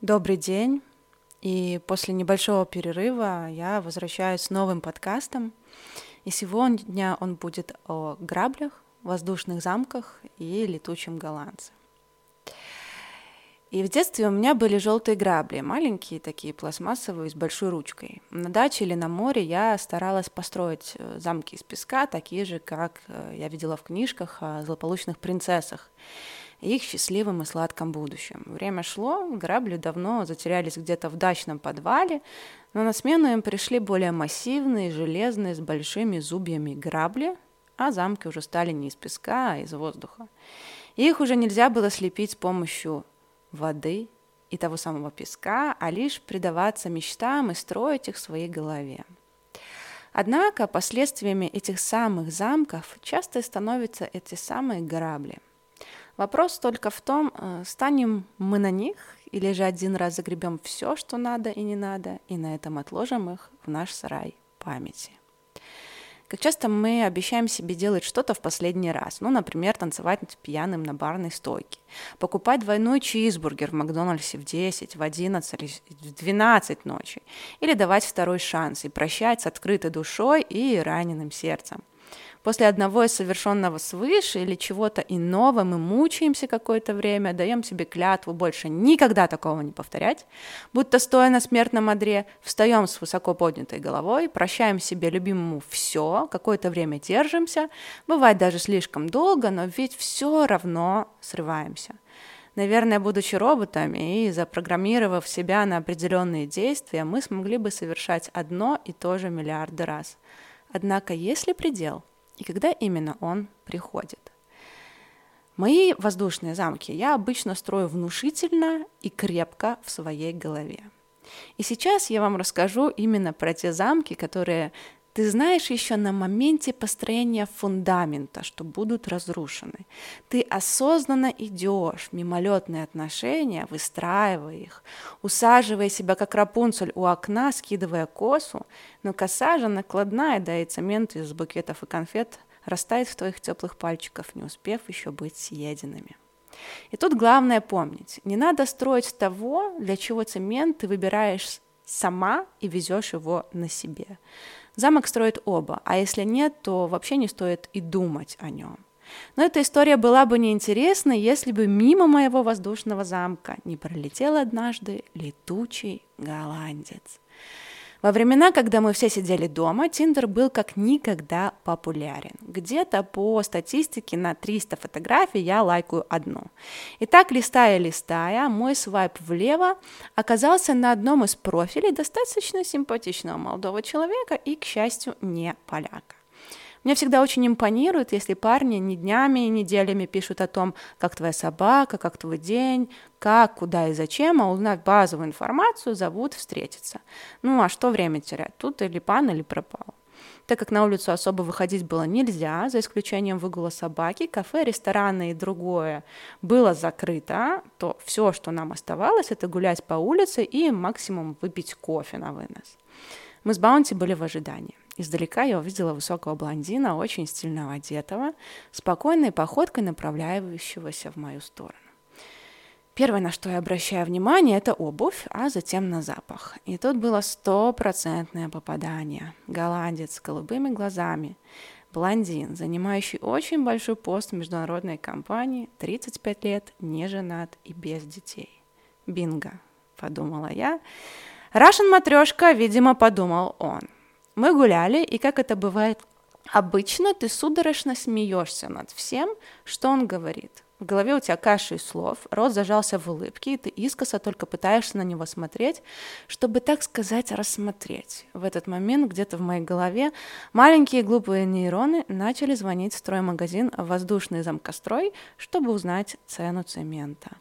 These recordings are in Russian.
Добрый день. И после небольшого перерыва я возвращаюсь с новым подкастом. И сегодня он будет о граблях, воздушных замках и летучем голландце. И в детстве у меня были желтые грабли, маленькие такие, пластмассовые, с большой ручкой. На даче или на море я старалась построить э, замки из песка, такие же, как э, я видела в книжках о злополучных принцессах их счастливом и сладком будущем. Время шло, грабли давно затерялись где-то в дачном подвале, но на смену им пришли более массивные, железные, с большими зубьями грабли, а замки уже стали не из песка, а из воздуха. Их уже нельзя было слепить с помощью воды и того самого песка, а лишь предаваться мечтам и строить их в своей голове. Однако последствиями этих самых замков часто становятся эти самые грабли. Вопрос только в том, э, станем мы на них или же один раз загребем все, что надо и не надо, и на этом отложим их в наш сарай памяти. Как часто мы обещаем себе делать что-то в последний раз. Ну, например, танцевать пьяным на барной стойке. Покупать двойной чизбургер в Макдональдсе в 10, в 11 или в 12 ночи. Или давать второй шанс и прощать с открытой душой и раненым сердцем. После одного из совершенного свыше или чего-то иного мы мучаемся какое-то время, даем себе клятву больше никогда такого не повторять, будто стоя на смертном одре, встаем с высоко поднятой головой, прощаем себе любимому все, какое-то время держимся, бывает даже слишком долго, но ведь все равно срываемся. Наверное, будучи роботами и запрограммировав себя на определенные действия, мы смогли бы совершать одно и то же миллиарды раз. Однако, если предел – и когда именно он приходит. Мои воздушные замки я обычно строю внушительно и крепко в своей голове. И сейчас я вам расскажу именно про те замки, которые ты знаешь еще на моменте построения фундамента, что будут разрушены. Ты осознанно идешь мимолетные отношения, выстраивая их, усаживая себя как Рапунцель у окна, скидывая косу, но коса же накладная, да и цемент из букетов и конфет растает в твоих теплых пальчиках, не успев еще быть съеденными. И тут главное помнить, не надо строить того, для чего цемент ты выбираешь сама и везешь его на себе. Замок строит оба, а если нет, то вообще не стоит и думать о нем. Но эта история была бы неинтересна, если бы мимо моего воздушного замка не пролетел однажды летучий голландец. Во времена, когда мы все сидели дома, Тиндер был как никогда популярен. Где-то по статистике на 300 фотографий я лайкаю одну. И так, листая-листая, мой свайп влево оказался на одном из профилей достаточно симпатичного молодого человека и, к счастью, не поляка. Мне всегда очень импонирует, если парни не днями и неделями пишут о том, как твоя собака, как твой день, как, куда и зачем, а узнав базовую информацию, зовут встретиться. Ну а что время терять? Тут или пан, или пропал. Так как на улицу особо выходить было нельзя, за исключением выгула собаки, кафе, рестораны и другое было закрыто, то все, что нам оставалось, это гулять по улице и максимум выпить кофе на вынос. Мы с Баунти были в ожидании. Издалека я увидела высокого блондина, очень стильно одетого, спокойной походкой направляющегося в мою сторону. Первое, на что я обращаю внимание, это обувь, а затем на запах. И тут было стопроцентное попадание. Голландец с голубыми глазами, блондин, занимающий очень большой пост в международной компании, 35 лет, не женат и без детей. Бинго, подумала я. Рашен матрешка, видимо, подумал он. Мы гуляли, и как это бывает обычно, ты судорожно смеешься над всем, что он говорит. В голове у тебя каша из слов, рот зажался в улыбке, и ты искоса только пытаешься на него смотреть, чтобы, так сказать, рассмотреть. В этот момент где-то в моей голове маленькие глупые нейроны начали звонить в строймагазин «Воздушный замкострой», чтобы узнать цену цемента.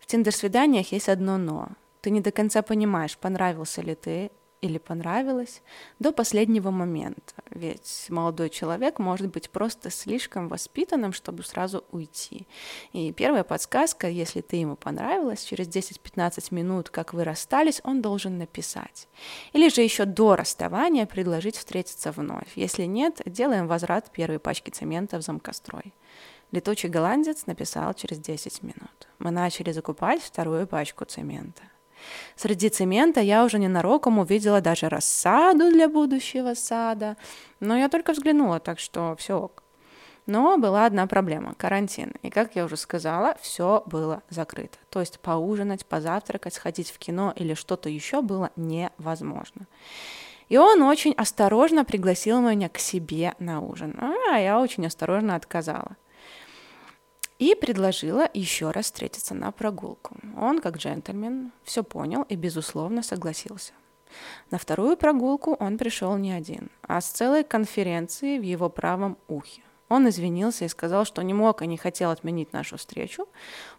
В тиндер-свиданиях есть одно «но». Ты не до конца понимаешь, понравился ли ты или понравилось до последнего момента. Ведь молодой человек может быть просто слишком воспитанным, чтобы сразу уйти. И первая подсказка, если ты ему понравилась, через 10-15 минут, как вы расстались, он должен написать. Или же еще до расставания предложить встретиться вновь. Если нет, делаем возврат первой пачки цемента в замкострой. Летучий голландец написал через 10 минут. Мы начали закупать вторую пачку цемента. Среди цемента я уже ненароком увидела даже рассаду для будущего сада, но я только взглянула, так что все ок. Но была одна проблема – карантин. И, как я уже сказала, все было закрыто. То есть поужинать, позавтракать, сходить в кино или что-то еще было невозможно. И он очень осторожно пригласил меня к себе на ужин. А я очень осторожно отказала. И предложила еще раз встретиться на прогулку. Он, как джентльмен, все понял и, безусловно, согласился. На вторую прогулку он пришел не один, а с целой конференцией в его правом ухе. Он извинился и сказал, что не мог и не хотел отменить нашу встречу,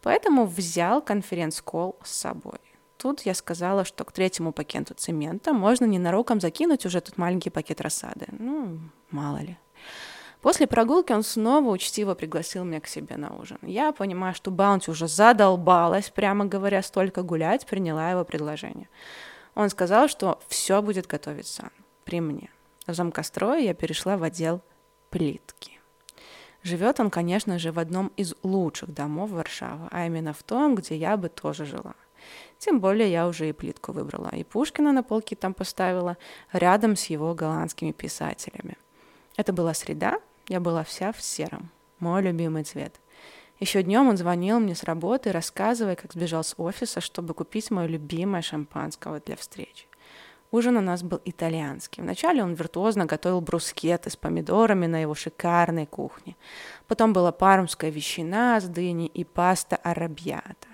поэтому взял конференц-колл с собой. Тут я сказала, что к третьему пакету цемента можно ненароком закинуть уже тут маленький пакет рассады. Ну, мало ли. После прогулки он снова учтиво пригласил меня к себе на ужин. Я, понимая, что Баунти уже задолбалась, прямо говоря, столько гулять, приняла его предложение. Он сказал, что все будет готовить сам, при мне. В замкострое я перешла в отдел плитки. Живет он, конечно же, в одном из лучших домов Варшавы, а именно в том, где я бы тоже жила. Тем более я уже и плитку выбрала, и Пушкина на полке там поставила, рядом с его голландскими писателями. Это была среда, я была вся в сером, мой любимый цвет. Еще днем он звонил мне с работы, рассказывая, как сбежал с офиса, чтобы купить мое любимое шампанского для встречи. Ужин у нас был итальянский. Вначале он виртуозно готовил брускеты с помидорами на его шикарной кухне. Потом была пармская ветчина с дыней и паста арабьята.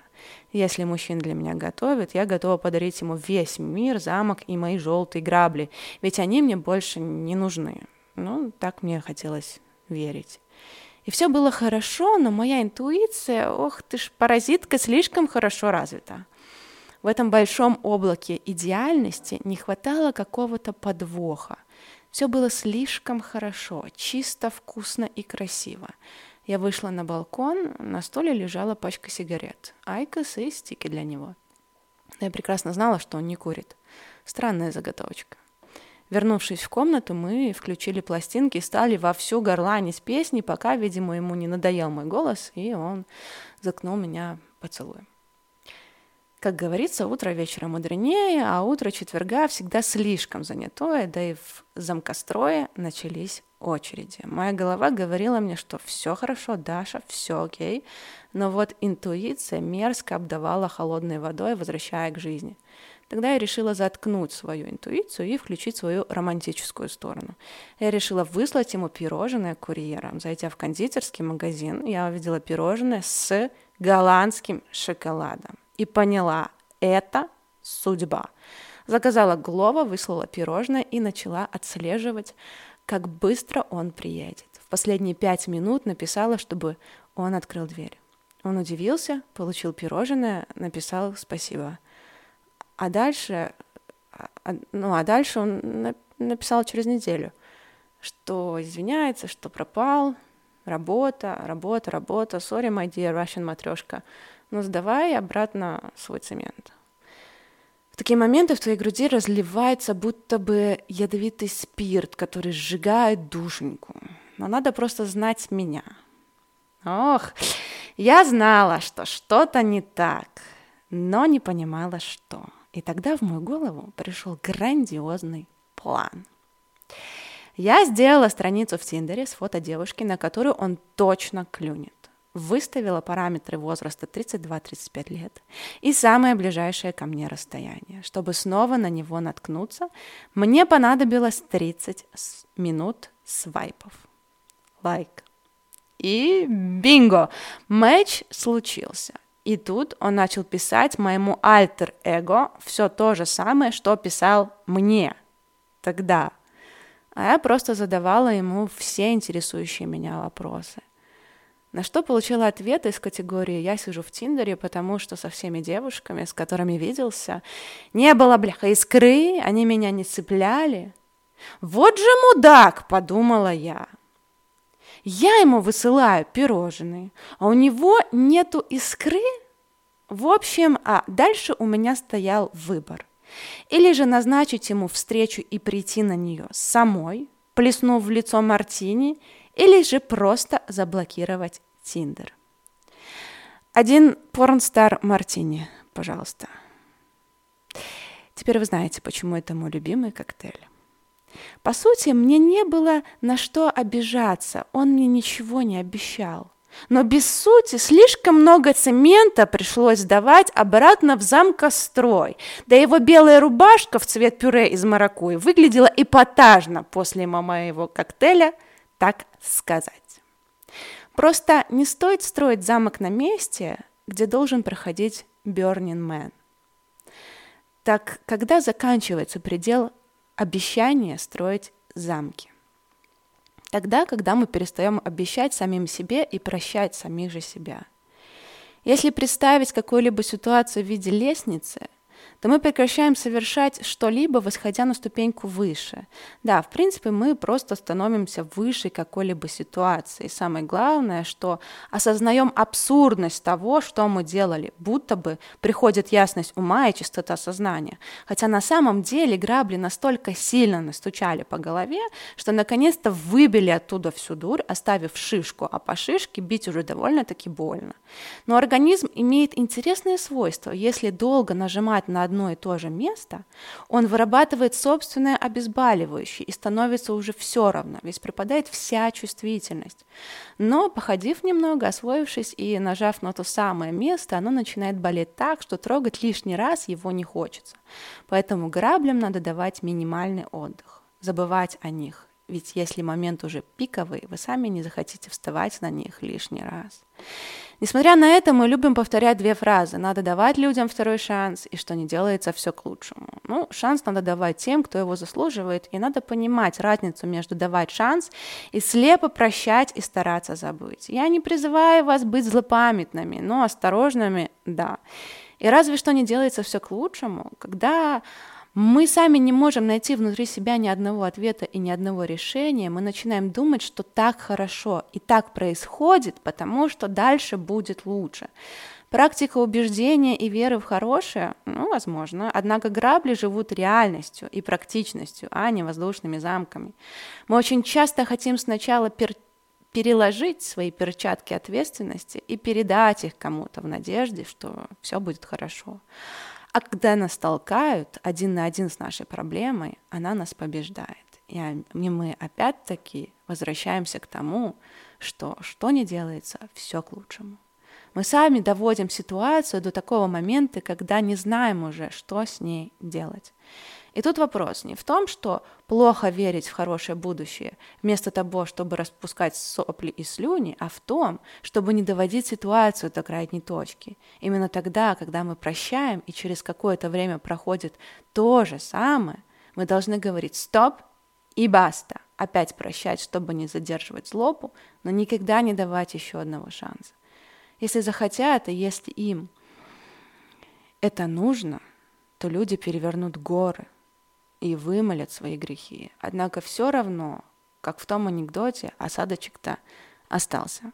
Если мужчина для меня готовит, я готова подарить ему весь мир, замок и мои желтые грабли, ведь они мне больше не нужны. Ну, так мне хотелось верить. И все было хорошо, но моя интуиция, ох ты ж, паразитка, слишком хорошо развита. В этом большом облаке идеальности не хватало какого-то подвоха. Все было слишком хорошо, чисто, вкусно и красиво. Я вышла на балкон, на столе лежала пачка сигарет, айкос и стики для него. Я прекрасно знала, что он не курит. Странная заготовочка. Вернувшись в комнату, мы включили пластинки и стали вовсю горланить песни, пока, видимо, ему не надоел мой голос, и он заткнул меня поцелуем. Как говорится, утро вечера мудренее, а утро четверга всегда слишком занятое, да и в замкострое начались очереди. Моя голова говорила мне, что все хорошо, Даша, все окей, но вот интуиция мерзко обдавала холодной водой, возвращая к жизни. Тогда я решила заткнуть свою интуицию и включить свою романтическую сторону. Я решила выслать ему пирожное курьером. Зайдя в кондитерский магазин, я увидела пирожное с голландским шоколадом и поняла, это судьба. Заказала Глова, выслала пирожное и начала отслеживать, как быстро он приедет. В последние пять минут написала, чтобы он открыл дверь. Он удивился, получил пирожное, написал спасибо. А дальше, а, ну а дальше он написал через неделю, что извиняется, что пропал, работа, работа, работа, sorry, my dear Russian матрешка но сдавай обратно свой цемент. В такие моменты в твоей груди разливается будто бы ядовитый спирт, который сжигает душеньку. Но надо просто знать меня. Ох, я знала, что что-то не так, но не понимала, что. И тогда в мою голову пришел грандиозный план. Я сделала страницу в Тиндере с фото девушки, на которую он точно клюнет выставила параметры возраста 32-35 лет и самое ближайшее ко мне расстояние. Чтобы снова на него наткнуться, мне понадобилось 30 минут свайпов. Лайк. Like. И бинго! Матч случился. И тут он начал писать моему альтер-эго все то же самое, что писал мне тогда. А я просто задавала ему все интересующие меня вопросы. На что получила ответ из категории «Я сижу в Тиндере, потому что со всеми девушками, с которыми виделся, не было, бляха, искры, они меня не цепляли». «Вот же мудак!» — подумала я. Я ему высылаю пирожные, а у него нету искры? В общем, а дальше у меня стоял выбор. Или же назначить ему встречу и прийти на нее самой, плеснув в лицо мартини, или же просто заблокировать Тиндер. Один порнстар Мартини, пожалуйста. Теперь вы знаете, почему это мой любимый коктейль. По сути, мне не было на что обижаться, он мне ничего не обещал. Но без сути слишком много цемента пришлось сдавать обратно в замкострой. Да его белая рубашка в цвет пюре из маракуйи выглядела эпатажно после моего коктейля, так сказать. Просто не стоит строить замок на месте, где должен проходить Burning Man. Так когда заканчивается предел обещания строить замки? Тогда, когда мы перестаем обещать самим себе и прощать самих же себя. Если представить какую-либо ситуацию в виде лестницы, то мы прекращаем совершать что-либо, восходя на ступеньку выше. Да, в принципе, мы просто становимся выше какой-либо ситуации. Самое главное, что осознаем абсурдность того, что мы делали, будто бы приходит ясность ума и чистота сознания. Хотя на самом деле грабли настолько сильно настучали по голове, что наконец-то выбили оттуда всю дурь, оставив шишку, а по шишке бить уже довольно-таки больно. Но организм имеет интересное свойство. Если долго нажимать на одно и то же место, он вырабатывает собственное обезболивающее и становится уже все равно, ведь пропадает вся чувствительность. Но, походив немного, освоившись и нажав на то самое место, оно начинает болеть так, что трогать лишний раз его не хочется. Поэтому граблям надо давать минимальный отдых, забывать о них, ведь если момент уже пиковый, вы сами не захотите вставать на них лишний раз. Несмотря на это, мы любим повторять две фразы. Надо давать людям второй шанс, и что не делается все к лучшему. Ну, шанс надо давать тем, кто его заслуживает, и надо понимать разницу между давать шанс и слепо прощать и стараться забыть. Я не призываю вас быть злопамятными, но осторожными – да. И разве что не делается все к лучшему, когда мы сами не можем найти внутри себя ни одного ответа и ни одного решения, мы начинаем думать, что так хорошо и так происходит, потому что дальше будет лучше. Практика убеждения и веры в хорошее, ну, возможно, однако грабли живут реальностью и практичностью, а не воздушными замками. Мы очень часто хотим сначала пер переложить свои перчатки ответственности и передать их кому-то в надежде, что все будет хорошо. А когда нас толкают один на один с нашей проблемой, она нас побеждает. И мы опять-таки возвращаемся к тому, что что не делается, все к лучшему. Мы сами доводим ситуацию до такого момента, когда не знаем уже, что с ней делать. И тут вопрос не в том, что плохо верить в хорошее будущее, вместо того, чтобы распускать сопли и слюни, а в том, чтобы не доводить ситуацию до крайней точки. Именно тогда, когда мы прощаем, и через какое-то время проходит то же самое, мы должны говорить «стоп» и «баста», опять прощать, чтобы не задерживать злобу, но никогда не давать еще одного шанса. Если захотят, и если им это нужно, то люди перевернут горы – и вымолят свои грехи. Однако все равно, как в том анекдоте, осадочек-то остался.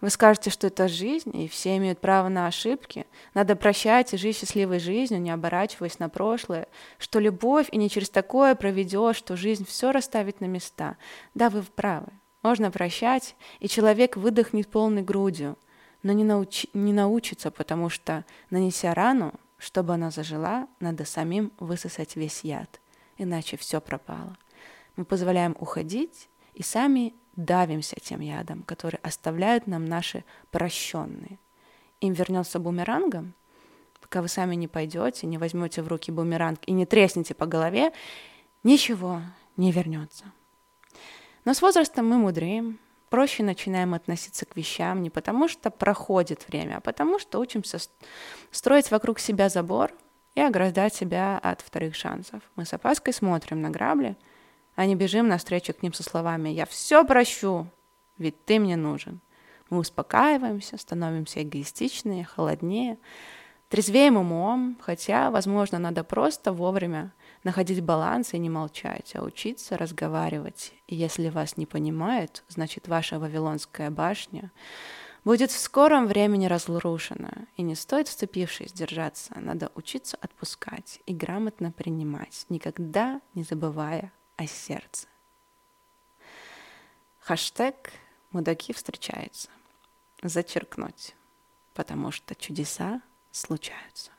Вы скажете, что это жизнь, и все имеют право на ошибки. Надо прощать и жить счастливой жизнью, не оборачиваясь на прошлое, что любовь и не через такое проведешь, что жизнь все расставит на места. Да, вы правы. Можно прощать, и человек выдохнет полной грудью, но не, науч... не научится, потому что, нанеся рану, чтобы она зажила, надо самим высосать весь яд иначе все пропало. Мы позволяем уходить и сами давимся тем ядом, который оставляют нам наши прощенные. Им вернется бумерангом, пока вы сами не пойдете, не возьмете в руки бумеранг и не треснете по голове, ничего не вернется. Но с возрастом мы мудреем, проще начинаем относиться к вещам не потому, что проходит время, а потому, что учимся строить вокруг себя забор, и ограждать себя от вторых шансов. Мы с опаской смотрим на грабли, а не бежим навстречу к ним со словами «Я все прощу, ведь ты мне нужен». Мы успокаиваемся, становимся эгоистичнее, холоднее, трезвеем умом, хотя, возможно, надо просто вовремя находить баланс и не молчать, а учиться разговаривать. И если вас не понимают, значит, ваша Вавилонская башня будет в скором времени разрушена, и не стоит, вцепившись, держаться, надо учиться отпускать и грамотно принимать, никогда не забывая о сердце. Хэштег «Мудаки встречаются». Зачеркнуть, потому что чудеса случаются.